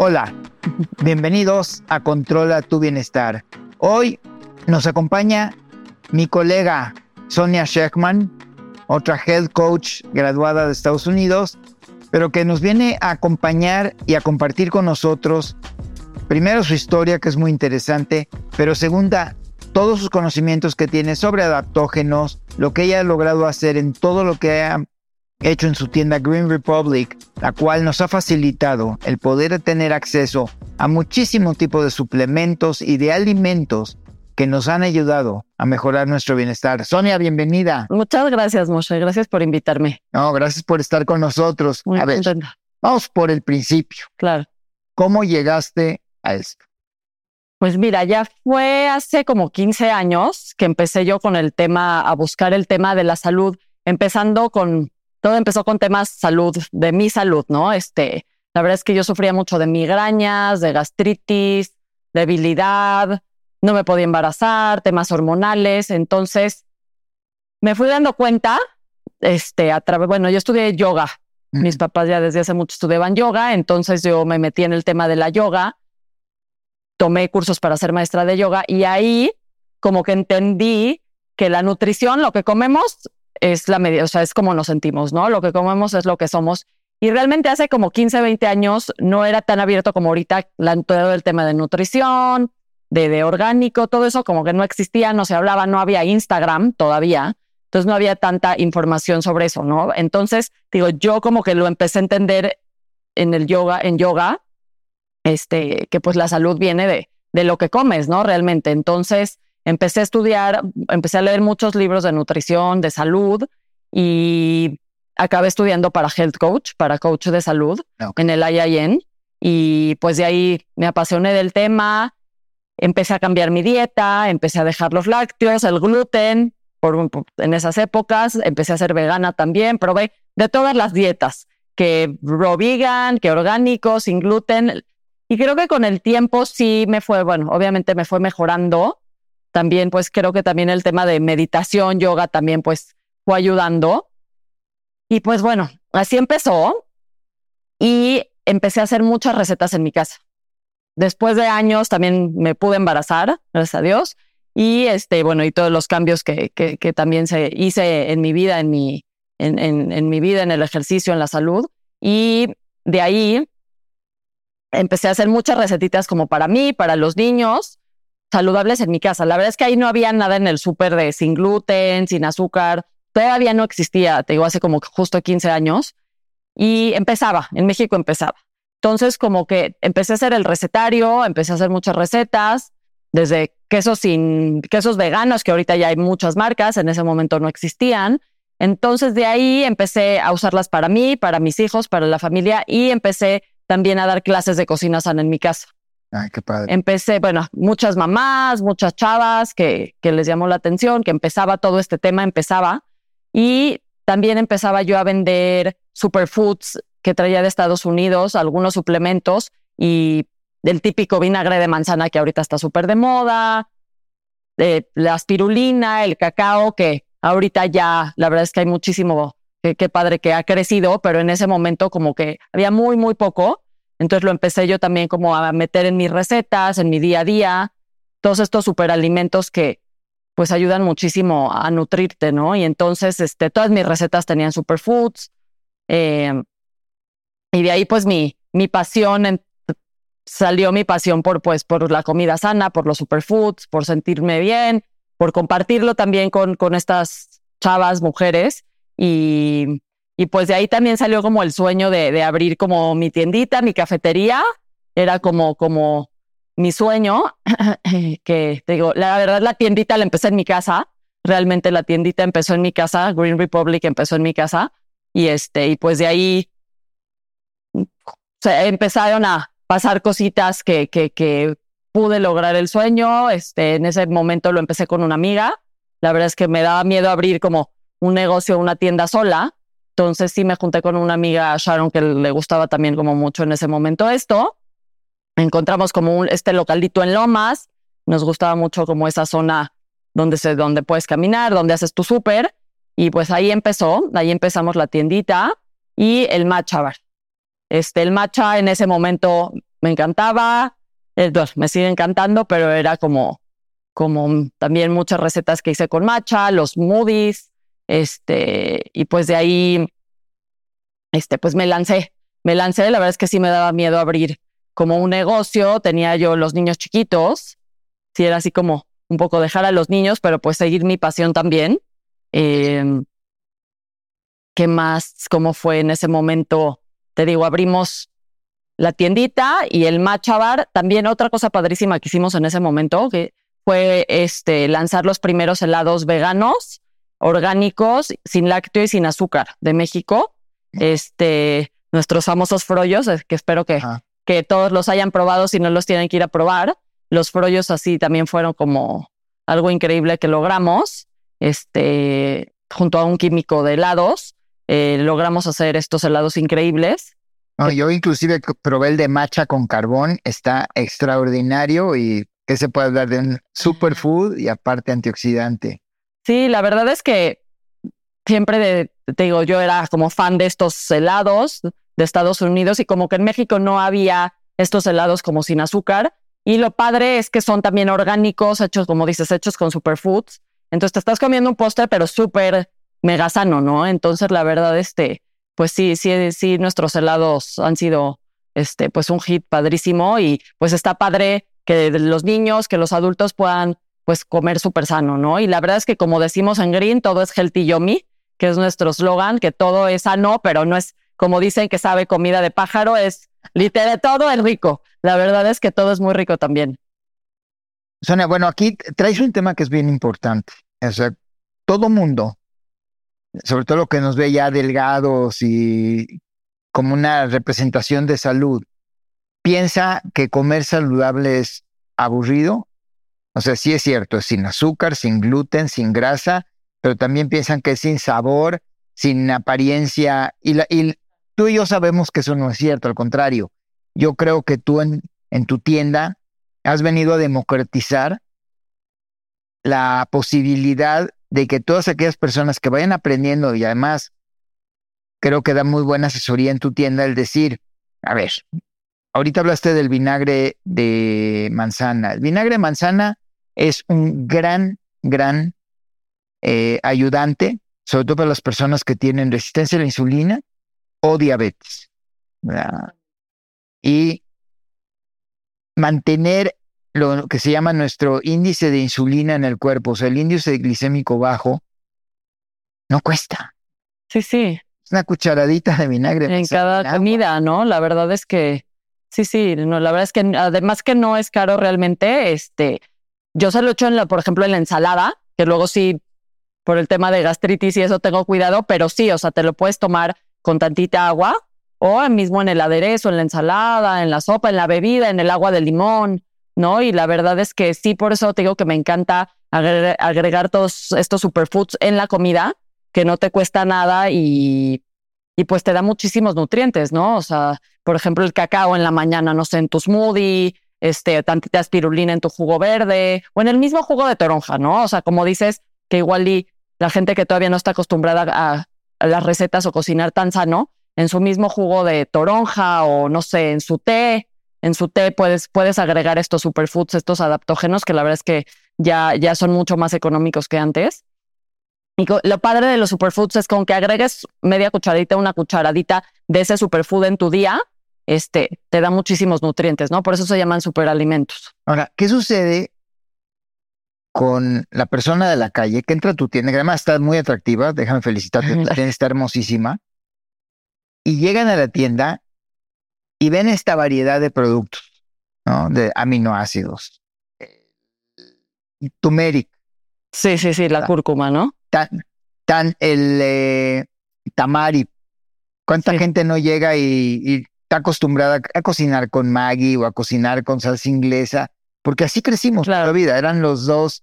Hola, bienvenidos a Controla tu Bienestar. Hoy nos acompaña mi colega Sonia Sheckman, otra health coach graduada de Estados Unidos, pero que nos viene a acompañar y a compartir con nosotros, primero su historia, que es muy interesante, pero segunda, todos sus conocimientos que tiene sobre adaptógenos, lo que ella ha logrado hacer en todo lo que ha hecho en su tienda Green Republic, la cual nos ha facilitado el poder tener acceso a muchísimo tipo de suplementos y de alimentos que nos han ayudado a mejorar nuestro bienestar. Sonia, bienvenida. Muchas gracias, Moshe. Gracias por invitarme. No, gracias por estar con nosotros. Muy a ver, contenta. vamos por el principio. Claro. ¿Cómo llegaste a esto? Pues mira, ya fue hace como 15 años que empecé yo con el tema, a buscar el tema de la salud, empezando con, todo empezó con temas salud, de mi salud, ¿no? Este, la verdad es que yo sufría mucho de migrañas, de gastritis, debilidad, no me podía embarazar, temas hormonales, entonces me fui dando cuenta, este, a través, bueno, yo estudié yoga, mis papás ya desde hace mucho estudiaban yoga, entonces yo me metí en el tema de la yoga, tomé cursos para ser maestra de yoga y ahí como que entendí que la nutrición, lo que comemos es la medida, o sea, es como nos sentimos, ¿no? Lo que comemos es lo que somos. Y realmente hace como 15, 20 años no era tan abierto como ahorita todo el tema de nutrición, de, de orgánico, todo eso como que no existía, no se hablaba, no había Instagram todavía. Entonces no había tanta información sobre eso, ¿no? Entonces, digo, yo como que lo empecé a entender en el yoga, en yoga, este, que pues la salud viene de, de lo que comes, ¿no? Realmente. Entonces, empecé a estudiar, empecé a leer muchos libros de nutrición, de salud y acabé estudiando para health coach, para coach de salud Ok. en el IIN y pues de ahí me apasioné del tema, empecé a cambiar mi dieta, empecé a dejar los lácteos, el gluten, por, un- por- en esas épocas, empecé a ser vegana también, probé de todas las dietas, que raw vegan, que orgánico, sin gluten, y creo que con el tiempo sí me fue, bueno, obviamente me fue mejorando, también pues creo que también el tema de meditación, yoga también pues fue ayudando, y pues bueno, así empezó, y empecé a hacer muchas recetas en mi casa. Después de años también me pude embarazar, gracias a Dios. Y este, bueno, y todos los cambios que, que, que también se hice en mi vida, en mi, en, en, en mi vida, en el ejercicio, en la salud. Y de ahí empecé a hacer muchas recetitas como para mí, para los niños, saludables en mi casa. La verdad es que ahí no había nada en el súper de sin gluten, sin azúcar. Todavía no existía, te digo, hace como justo 15 años. Y empezaba, en México empezaba. Entonces, como que empecé a hacer el recetario, empecé a hacer muchas recetas, desde quesos sin quesos veganos, que ahorita ya hay muchas marcas, en ese momento no existían. Entonces, de ahí empecé a usarlas para mí, para mis hijos, para la familia y empecé también a dar clases de cocina sana en mi casa. Ay, qué padre. Empecé, bueno, muchas mamás, muchas chavas que, que les llamó la atención, que empezaba todo este tema, empezaba. Y también empezaba yo a vender superfoods que traía de Estados Unidos, algunos suplementos y el típico vinagre de manzana que ahorita está súper de moda, eh, la espirulina, el cacao, que ahorita ya, la verdad es que hay muchísimo, que- qué padre que ha crecido, pero en ese momento como que había muy, muy poco. Entonces lo empecé yo también como a meter en mis recetas, en mi día a día, todos estos superalimentos que pues ayudan muchísimo a nutrirte, ¿no? Y entonces este, todas mis recetas tenían superfoods. Eh, y de ahí pues mi, mi pasión, salió mi pasión por, pues, por la comida sana, por los superfoods, por sentirme bien, por compartirlo también con, con estas chavas, mujeres. Y, y pues de ahí también salió como el sueño de, de abrir como mi tiendita, mi cafetería. Era como, como mi sueño, que te digo, la verdad la tiendita la empecé en mi casa. Realmente la tiendita empezó en mi casa, Green Republic empezó en mi casa. Y este, y pues de ahí se empezaron a pasar cositas que, que, que pude lograr el sueño. Este, en ese momento lo empecé con una amiga. La verdad es que me daba miedo abrir como un negocio, una tienda sola. Entonces sí me junté con una amiga, Sharon, que le gustaba también como mucho en ese momento esto. Encontramos como un, este localito en Lomas. Nos gustaba mucho como esa zona donde, se, donde puedes caminar, donde haces tu súper. Y pues ahí empezó, ahí empezamos la tiendita y el matcha bar. Este, el matcha en ese momento me encantaba, eh, me sigue encantando, pero era como, como también muchas recetas que hice con matcha, los smoothies, este, y pues de ahí, este, pues me lancé, me lancé, la verdad es que sí me daba miedo abrir como un negocio, tenía yo los niños chiquitos, sí era así como un poco dejar a los niños, pero pues seguir mi pasión también. Eh, ¿Qué más? ¿Cómo fue en ese momento? te digo, abrimos la tiendita y el matcha bar. También otra cosa padrísima que hicimos en ese momento que fue este, lanzar los primeros helados veganos, orgánicos, sin lácteo y sin azúcar de México. Este, nuestros famosos frollos, que espero que, que todos los hayan probado si no los tienen que ir a probar. Los frollos así también fueron como algo increíble que logramos, este, junto a un químico de helados. Eh, logramos hacer estos helados increíbles. yo inclusive probé el de matcha con carbón, está extraordinario y que se puede hablar de un superfood y aparte antioxidante. Sí, la verdad es que siempre te digo, yo era como fan de estos helados de Estados Unidos y como que en México no había estos helados como sin azúcar. Y lo padre es que son también orgánicos, hechos, como dices, hechos con superfoods. Entonces te estás comiendo un postre, pero súper mega sano, ¿no? Entonces, la verdad, este, pues sí, sí, sí, nuestros helados han sido, este, pues un hit padrísimo y pues está padre que los niños, que los adultos puedan, pues comer súper sano, ¿no? Y la verdad es que como decimos en Green, todo es healthy yummy, que es nuestro slogan, que todo es sano, pero no es como dicen que sabe comida de pájaro, es literal, todo es rico. La verdad es que todo es muy rico también. Sonia, bueno, aquí traes un tema que es bien importante. O sea, todo mundo sobre todo lo que nos ve ya delgados y como una representación de salud, piensa que comer saludable es aburrido. O sea, sí es cierto, es sin azúcar, sin gluten, sin grasa, pero también piensan que es sin sabor, sin apariencia. Y, tú y yo sabemos que eso no es cierto, al contrario. Yo creo que tú en, en tu tienda has venido a democratizar la posibilidad de que todas aquellas personas que vayan aprendiendo y además creo que da muy buena asesoría en tu tienda el decir, a ver, ahorita hablaste del vinagre de manzana. El vinagre de manzana es un gran, gran eh, ayudante, sobre todo para las personas que tienen resistencia a la insulina o diabetes. Y mantener lo que se llama nuestro índice de insulina en el cuerpo, o sea, el índice glicémico bajo, no cuesta. Sí, sí. Es una cucharadita de vinagre. En cada comida, ¿no? La verdad es que, sí, sí, no, la verdad es que además que no es caro realmente, este, yo se lo echo en la, por ejemplo, en la ensalada, que luego sí, por el tema de gastritis y eso tengo cuidado, pero sí, o sea, te lo puedes tomar con tantita agua o mismo en el aderezo, en la ensalada, en la sopa, en la bebida, en el agua de limón. ¿no? Y la verdad es que sí, por eso te digo que me encanta agregar, todos estos superfoods en la comida, que no te cuesta nada y, y pues te da muchísimos nutrientes, ¿no? O sea, por ejemplo, el cacao en la mañana, no sé, en tu smoothie, este, tantita espirulina en tu jugo verde o en el mismo jugo de toronja, ¿no? O sea, como dices, que igual y la gente que todavía no está acostumbrada a, a las recetas o cocinar tan sano, en su mismo jugo de toronja o no sé, en su té, en su té puedes, puedes agregar estos superfoods, estos adaptógenos, que la verdad es que ya, ya son mucho más económicos que antes. Y lo padre de los superfoods es con que agregues media cucharadita, una cucharadita de ese superfood en tu día, este, te da muchísimos nutrientes, ¿no? Por eso se llaman superalimentos. Ahora, ¿qué sucede con la persona de la calle que entra a tu tienda, que además está muy atractiva, déjame felicitarte, tu tienda está hermosísima, y llegan a la tienda y ven esta variedad de productos, ¿no? De aminoácidos, turmeric. Sí, sí, sí, la cúrcuma, ¿no? Tan, tan el eh, tamari. ¿Cuánta gente no llega y, está acostumbrada a cocinar con Maggie o a cocinar con salsa inglesa? Porque así crecimos toda la vida. Eran los dos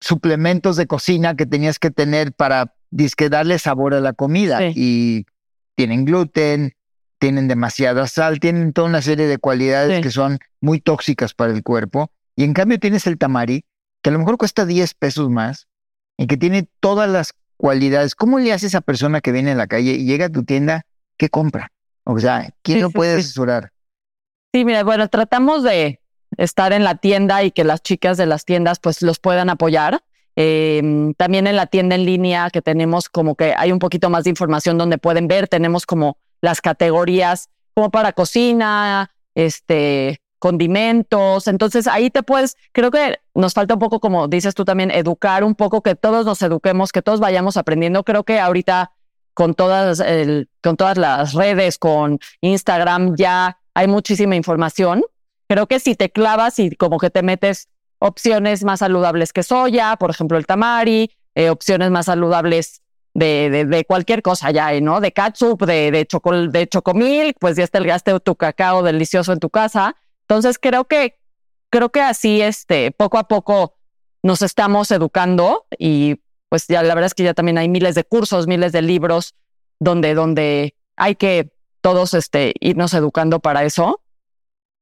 suplementos de cocina que tenías que tener para disque darle sabor a la comida. Y tienen gluten, tienen demasiada sal, tienen toda una serie de cualidades que son muy tóxicas para el cuerpo. Y en cambio tienes el tamari, que a lo mejor cuesta 10 pesos más y que tiene todas las cualidades. ¿Cómo le hace esa persona que viene a la calle y llega a tu tienda? ¿Qué compra? O sea, ¿quién lo puede asesorar? Sí, mira, bueno, tratamos de estar en la tienda y que las chicas de las tiendas pues los puedan apoyar. Em, también en la tienda en línea que tenemos como que hay un poquito más de información donde pueden ver, tenemos como las categorías como para cocina, este, condimentos. Entonces ahí te puedes, creo que nos falta un poco, como dices tú también, educar un poco, que todos nos eduquemos, que todos vayamos aprendiendo. Creo que ahorita con todas, el, con todas las redes, con Instagram, ya hay muchísima información. Creo que si te clavas y como que te metes opciones más saludables que soya, por ejemplo el tamari, eh, opciones más saludables de, de, cualquier cosa ya, ¿no? De catsup, de, de, de chocomil, pues ya gaste tu cacao delicioso en tu casa. Entonces creo que, creo que así, este, poco a poco nos estamos educando y pues ya la verdad es que ya también hay miles de cursos, miles de libros donde, donde hay que todos este, irnos educando para eso.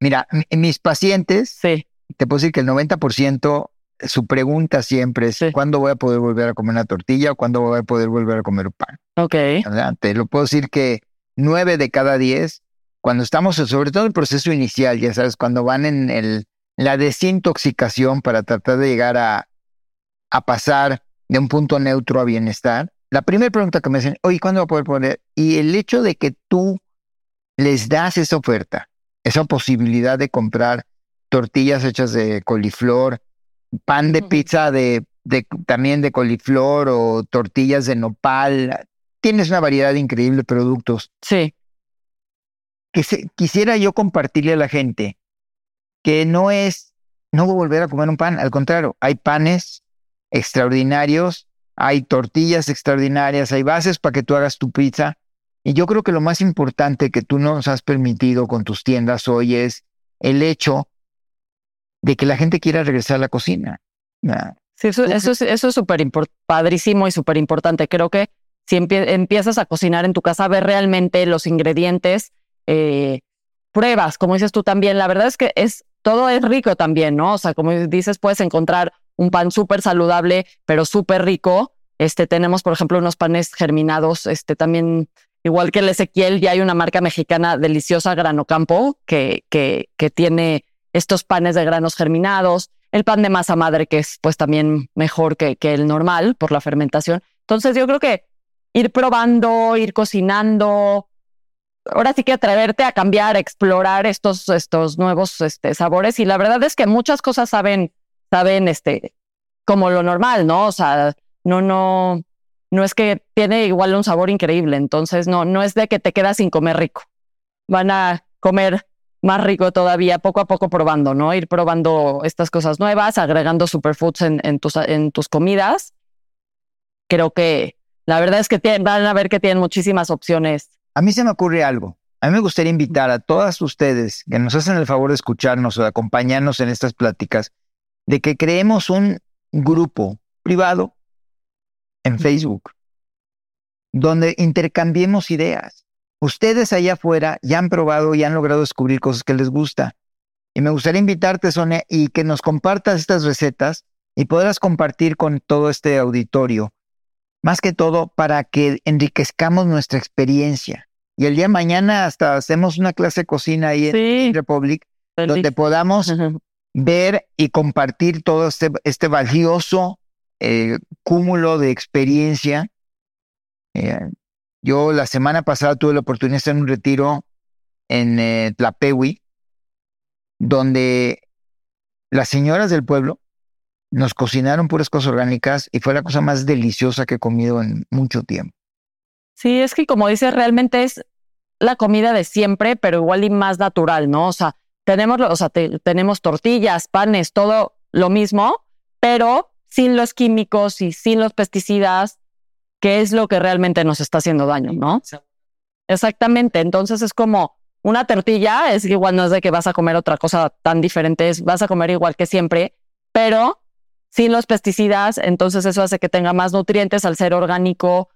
Mira, mis pacientes, sí. te puedo decir que el 90% su pregunta siempre es ¿cuándo voy a poder volver a comer una tortilla o cuándo voy a poder volver a comer pan? Ok. Te lo puedo decir que nueve de cada diez, cuando estamos, sobre todo en el proceso inicial, ya sabes, cuando van en el, la desintoxicación para tratar de llegar a, a pasar de un punto neutro a bienestar, la primera pregunta que me hacen, oye, ¿cuándo voy a poder poner? Y el hecho de que tú les das esa oferta, esa posibilidad de comprar tortillas hechas de coliflor, pan de pizza de, de, también de coliflor o tortillas de nopal. Tienes una variedad increíble de productos. Sí. Que quisiera yo compartirle a la gente que no es, no voy a volver a comer un pan, al contrario, hay panes extraordinarios, hay tortillas extraordinarias, hay bases para que tú hagas tu pizza. Y yo creo que lo más importante que tú nos has permitido con tus tiendas hoy es el hecho de que la gente quiera regresar a la cocina. Sí, eso, eso, es eso es súper padrísimo y súper importante. Creo que si empiezas a cocinar en tu casa, ver realmente los ingredientes, eh, pruebas, como dices tú también. La verdad es que es todo es rico también, ¿no? O sea, como dices, puedes encontrar un pan súper saludable, pero súper rico. Este, tenemos, por ejemplo, unos panes germinados, este, también, igual que el Ezequiel, ya hay una marca mexicana deliciosa, Granocampo, que, que, que tiene estos panes de granos germinados, el pan de masa madre, que es pues también mejor que, que el normal por la fermentación. Entonces yo creo que ir probando, ir cocinando, ahora sí que atreverte a cambiar, a explorar estos, estos nuevos este, sabores. Y la verdad es que muchas cosas saben, saben, este, como lo normal, ¿no? O sea, no, no, no es que tiene igual un sabor increíble. Entonces, no, no es de que te quedas sin comer rico. Van a comer más rico todavía, poco a poco probando, ¿no? Ir probando estas cosas nuevas, agregando superfoods en, en, tus, en tus comidas. Creo que la verdad es que van a ver que tienen muchísimas opciones. A mí se me ocurre algo. A mí me gustaría invitar a todas ustedes que nos hacen el favor de escucharnos o de acompañarnos en estas pláticas, de que creemos un grupo privado en Facebook, donde intercambiemos ideas Ustedes allá afuera ya han probado y han logrado descubrir cosas que les gusta. Y me gustaría invitarte, Sonia, y que nos compartas estas recetas y podrás compartir con todo este auditorio. Más que todo para que enriquezcamos nuestra experiencia. Y el día de mañana hasta hacemos una clase de cocina ahí en Republic, donde podamos ver y compartir todo este, este valioso eh, cúmulo de experiencia. Eh, Yo la semana pasada tuve la oportunidad de hacer un retiro en eh, Tlapewi, donde las señoras del pueblo nos cocinaron puras cosas orgánicas y fue la cosa más deliciosa que he comido en mucho tiempo. Sí, es que como dices, realmente es la comida de siempre, pero igual y más natural, ¿no? O sea, tenemos, o sea, tenemos tortillas, panes, todo lo mismo, pero sin los químicos y sin los pesticidas, que es lo que realmente nos está haciendo daño, ¿no? Exactamente. Entonces es como una tortilla, es igual no es de que vas a comer otra cosa tan diferente, es vas a comer igual que siempre, pero sin los pesticidas, entonces eso hace que tenga más nutrientes al ser orgánico,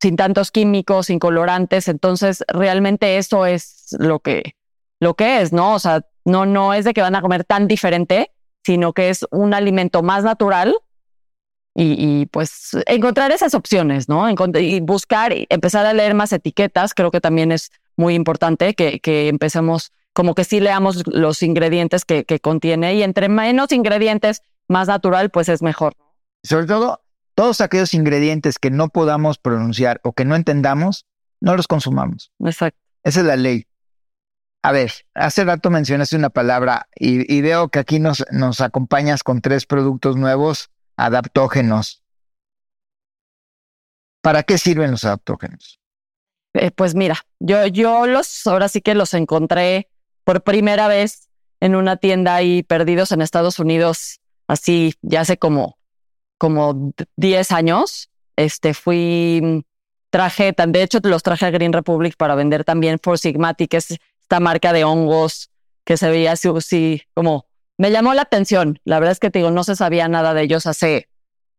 sin tantos químicos, sin colorantes, entonces realmente eso es lo que lo que es, ¿no? O sea, no no es de que van a comer tan diferente, sino que es un alimento más natural y, pues encontrar esas opciones, ¿no? y buscar, y empezar a leer más etiquetas, creo que también es muy importante que, que empecemos, como que sí leamos los ingredientes que, que contiene y entre menos ingredientes, más natural, pues es mejor. Sobre todo, todos aquellos ingredientes que no podamos pronunciar o que no entendamos, no los consumamos. Exacto. Esa es la ley. A ver, hace rato mencionaste una palabra y, veo que aquí nos, nos acompañas con tres productos nuevos, adaptógenos. ¿Para qué sirven los adaptógenos? Eh, pues mira, yo, yo los, ahora sí que los encontré por primera vez en una tienda ahí perdidos en Estados Unidos, así ya hace como como 10 años. Este, fui, traje, de hecho los traje a Green Republic para vender también For Sigmatic, que es esta marca de hongos que se veía así, así como, me llamó la atención. La verdad es que te digo, no se sabía nada de ellos hace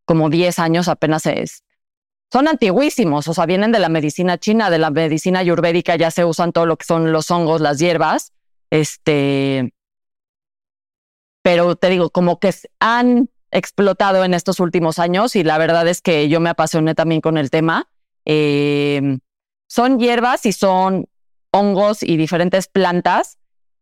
como 10 años apenas es. Son antiguísimos, o sea, vienen de la medicina china, de la medicina ayurvédica, ya se usan todo lo que son los hongos, las hierbas. Este, pero te digo, como que han explotado en estos últimos años y la verdad es que yo me apasioné también con el tema. Em, son hierbas y son hongos y diferentes plantas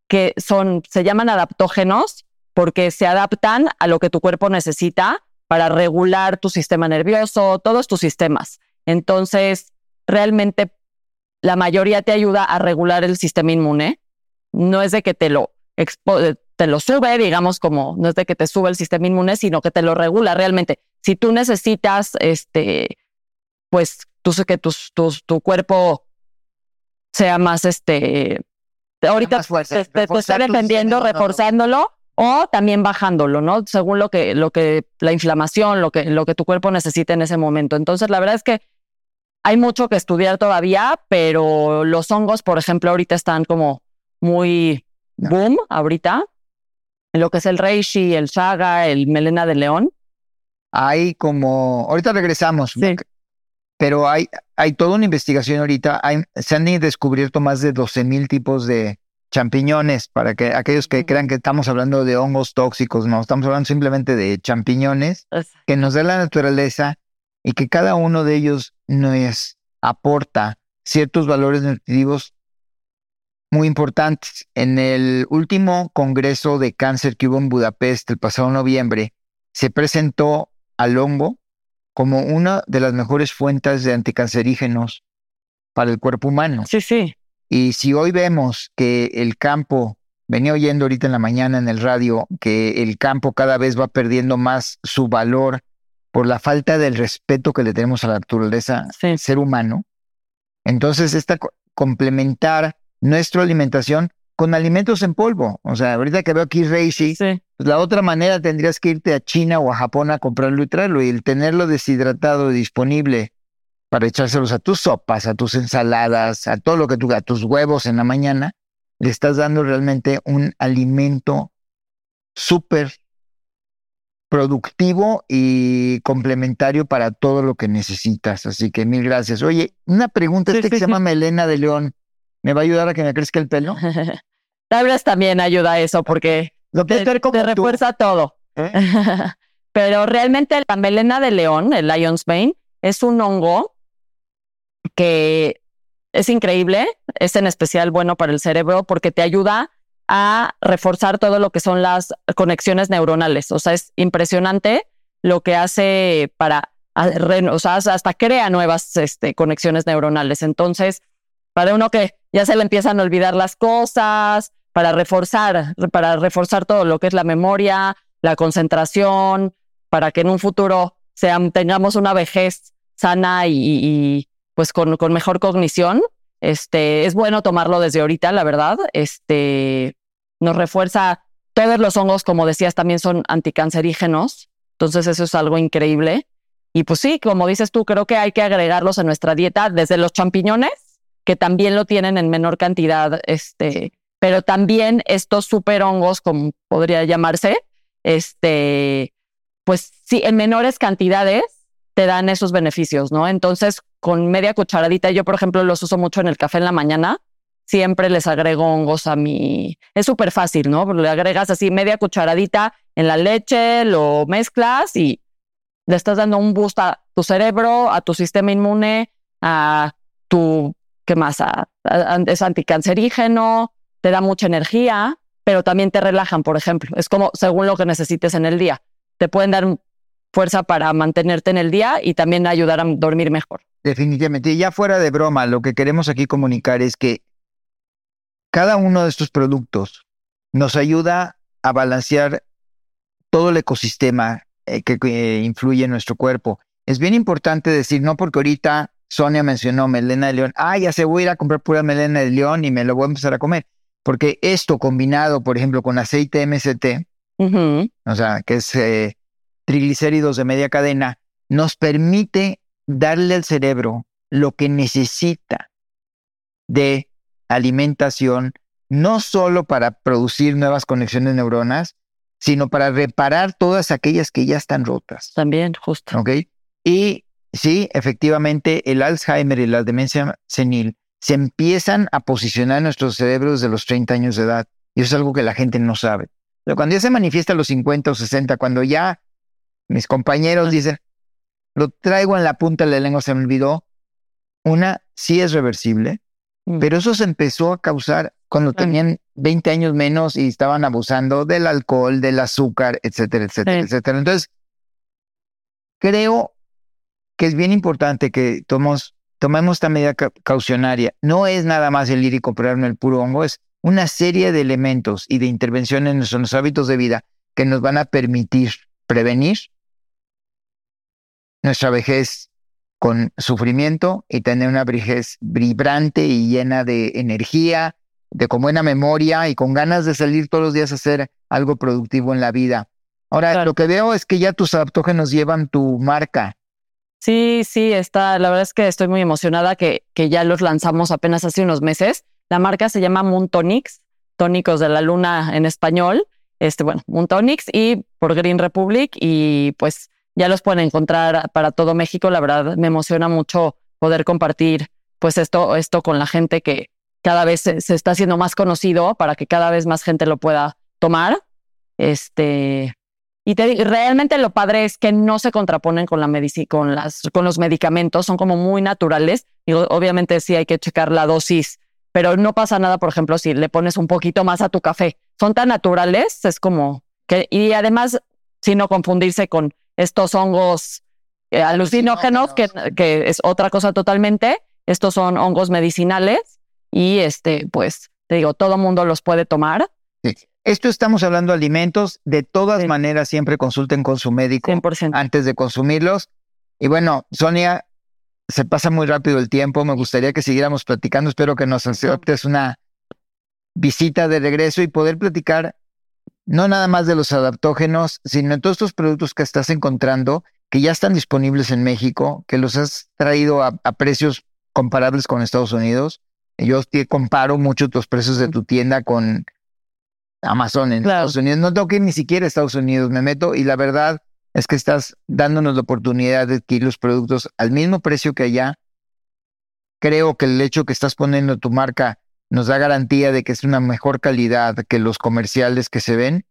que son, se llaman adaptógenos porque se adaptan a lo que tu cuerpo necesita para regular tu sistema nervioso, todos tus sistemas. Entonces, realmente la mayoría te ayuda a regular el sistema inmune. No es de que te lo te lo sube, digamos, como no es de que te sube el sistema inmune, sino que te lo regula realmente. Si tú necesitas, este, pues, tú sé que tus, tu cuerpo sea más, este, ahorita te, está dependiendo, reforzándolo o también bajándolo, ¿no? Según lo que, lo que, la inflamación, lo que, lo que tu cuerpo necesita en ese momento. Entonces, la verdad es que hay mucho que estudiar todavía, pero los hongos, por ejemplo, ahorita están como muy boom ahorita en lo que es el reishi, el saga, el melena de león. Hay como, ahorita regresamos, pero hay, hay toda una investigación ahorita, hay, se han descubierto más de 12 mil tipos de champiñones, para que aquellos que crean que estamos hablando de hongos tóxicos, no, estamos hablando simplemente de champiñones que nos da la naturaleza y que cada uno de ellos nos aporta ciertos valores nutritivos muy importantes. En el último Congreso de Cáncer que hubo en Budapest el pasado noviembre, se presentó al hongo como una de las mejores fuentes de anticancerígenos para el cuerpo humano. Sí, sí. Y si hoy vemos que el campo, venía oyendo ahorita en la mañana en el radio, que el campo cada vez va perdiendo más su valor por la falta del respeto que le tenemos a la naturaleza ser humano. Entonces, esta complementar nuestra alimentación con alimentos en polvo. O sea, ahorita que veo aquí Reishi, pues la otra manera tendrías que irte a China o a Japón a comprarlo y traerlo. Y el tenerlo deshidratado disponible para echárselos a tus sopas, a tus ensaladas, a todo lo que tú, a tus huevos en la mañana, le estás dando realmente un alimento súper productivo y complementario para todo lo que necesitas. Así que mil gracias. Oye, una pregunta, este que se llama Melena de León. ¿Me va a ayudar a que me crezca el pelo? Tal vez también ayuda a eso porque te, refuerza todo. ¿Eh? Pero realmente la melena de león, el Lion's Mane, es un hongo que es increíble, es en especial bueno para el cerebro porque te ayuda a reforzar todo lo que son las conexiones neuronales. O sea, es impresionante lo que hace para o sea, hasta crea nuevas este, conexiones neuronales. Entonces, para uno que ya se le empiezan a olvidar las cosas, para reforzar, para reforzar todo lo que es la memoria, la concentración, para que en un futuro tengamos una vejez sana y, pues con, con, mejor cognición. Este, es bueno tomarlo desde ahorita, la verdad. Este, nos refuerza, todos los hongos, como decías, también son anticancerígenos. Entonces eso es algo increíble. Y pues sí, como dices tú, creo que hay que agregarlos a nuestra dieta desde los champiñones, que también lo tienen en menor cantidad, este, pero también estos super hongos, como podría llamarse, este, pues sí, en menores cantidades te dan esos beneficios, ¿no? Entonces, con media cucharadita, yo por ejemplo los uso mucho en el café en la mañana, siempre les agrego hongos a mi... Es súper fácil, ¿no? Le agregas así media cucharadita en la leche, lo mezclas y le estás dando un boost a tu cerebro, a tu sistema inmune, a tu, ¿qué más? es anticancerígeno, te da mucha energía, pero también te relajan, por ejemplo. Es como según lo que necesites en el día. Te pueden dar fuerza para mantenerte en el día y también ayudar a dormir mejor. Definitivamente. Y ya fuera de broma, lo que queremos aquí comunicar es que cada uno de estos productos nos ayuda a balancear todo el ecosistema eh, que, influye en nuestro cuerpo. Es bien importante decir, no porque ahorita Sonia mencionó melena de león, ah, ya se voy a ir a comprar pura melena de león y me lo voy a empezar a comer. Porque esto combinado, por ejemplo, con aceite MCT, o sea, que es eh, triglicéridos de media cadena, nos permite darle al cerebro lo que necesita de alimentación, no solo para producir nuevas conexiones neuronas, sino para reparar todas aquellas que ya están rotas. También, justo. ¿Ok? Y sí, efectivamente, el Alzheimer y la demencia senil se empiezan a posicionar en nuestros cerebros de los 30 años de edad. Y eso es algo que la gente no sabe. Pero cuando ya se manifiesta a los 50 o 60, cuando ya mis compañeros dicen, lo traigo en la punta de la lengua, se me olvidó, una sí es reversible, mm. pero eso se empezó a causar cuando tenían 20 años menos y estaban abusando del alcohol, del azúcar, etcétera, etcétera, etcétera. Entonces, creo que es bien importante que tomemos, tomemos esta medida caucionaria. No es nada más el ir y comprarme el puro hongo, es una serie de elementos y de intervenciones en nuestros hábitos de vida que nos van a permitir prevenir nuestra vejez con sufrimiento y tener una vejez vibrante y llena de energía, de con buena memoria y con ganas de salir todos los días a hacer algo productivo en la vida. Ahora, lo que veo es que ya tus adaptógenos llevan tu marca. Sí, sí, está. La verdad es que estoy muy emocionada que, que ya los lanzamos apenas hace unos meses. La marca se llama Moon Tonics, tónicos de la luna en español. Este, bueno, Moon Tonics y por Green Republic y pues ya los pueden encontrar para todo México. La verdad me emociona mucho poder compartir pues esto, esto con la gente que, cada vez se, está haciendo más conocido para que cada vez más gente lo pueda tomar. Este, y realmente lo padre es que no se contraponen con la medicina, con las, con los medicamentos, son como muy naturales. Y obviamente sí hay que checar la dosis, pero no pasa nada, por ejemplo, si le pones un poquito más a tu café. Son tan naturales, es como que, y además, si no confundirse con estos hongos eh, alucinógenos, que, que es otra cosa totalmente. Estos son hongos medicinales y este, pues, te digo, todo mundo los puede tomar. Esto estamos hablando de alimentos. De todas maneras, siempre consulten con su médico antes de consumirlos. Y bueno, Sonia, se pasa muy rápido el tiempo. Me gustaría que siguiéramos platicando. Espero que nos aceptes una visita de regreso y poder platicar no nada más de los adaptógenos, sino de todos estos productos que estás encontrando que ya están disponibles en México, que los has traído a precios comparables con Estados Unidos yo te comparo mucho tus precios de tu tienda con Amazon en Estados Unidos. No tengo que ir ni siquiera a Estados Unidos, me meto y la verdad es que estás dándonos la oportunidad de adquirir los productos al mismo precio que allá. Creo que el hecho que estás poniendo tu marca nos da garantía de que es una mejor calidad que los comerciales que se ven.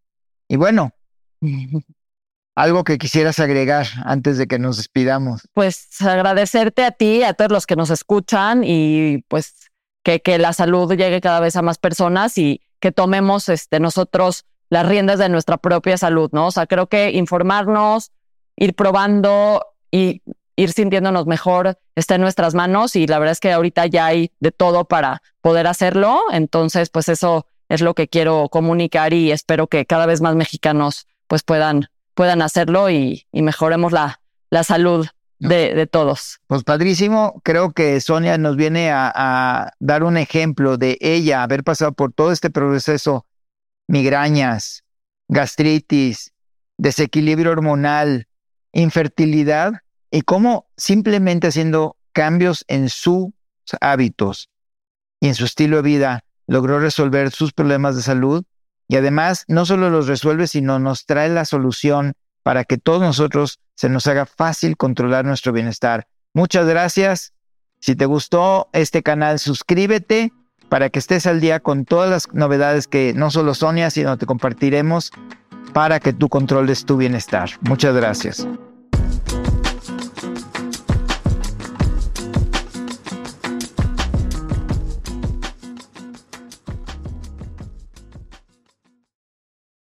Y bueno, algo que quisieras agregar antes de que nos despidamos. Pues agradecerte a ti, a todos los que nos escuchan y pues que, que la salud llegue cada vez a más personas y que tomemos este, nosotros las riendas de nuestra propia salud, ¿no? O sea, creo que informarnos, ir probando, y ir sintiéndonos mejor está en nuestras manos y la verdad es que ahorita ya hay de todo para poder hacerlo. Entonces, pues eso es lo que quiero comunicar y espero que cada vez más mexicanos pues puedan, puedan hacerlo y, mejoremos la, la salud de, de, todos. Pues padrísimo, creo que Sonia nos viene a, a, dar un ejemplo de ella haber pasado por todo este proceso, migrañas, gastritis, desequilibrio hormonal, infertilidad, y cómo simplemente haciendo cambios en sus hábitos y en su estilo de vida logró resolver sus problemas de salud y además no solo los resuelve, sino nos trae la solución para que todos nosotros se nos haga fácil controlar nuestro bienestar. Muchas gracias. Si te gustó este canal, suscríbete para que estés al día con todas las novedades que no solo Sonia, sino te compartiremos para que tú controles tu bienestar. Muchas gracias.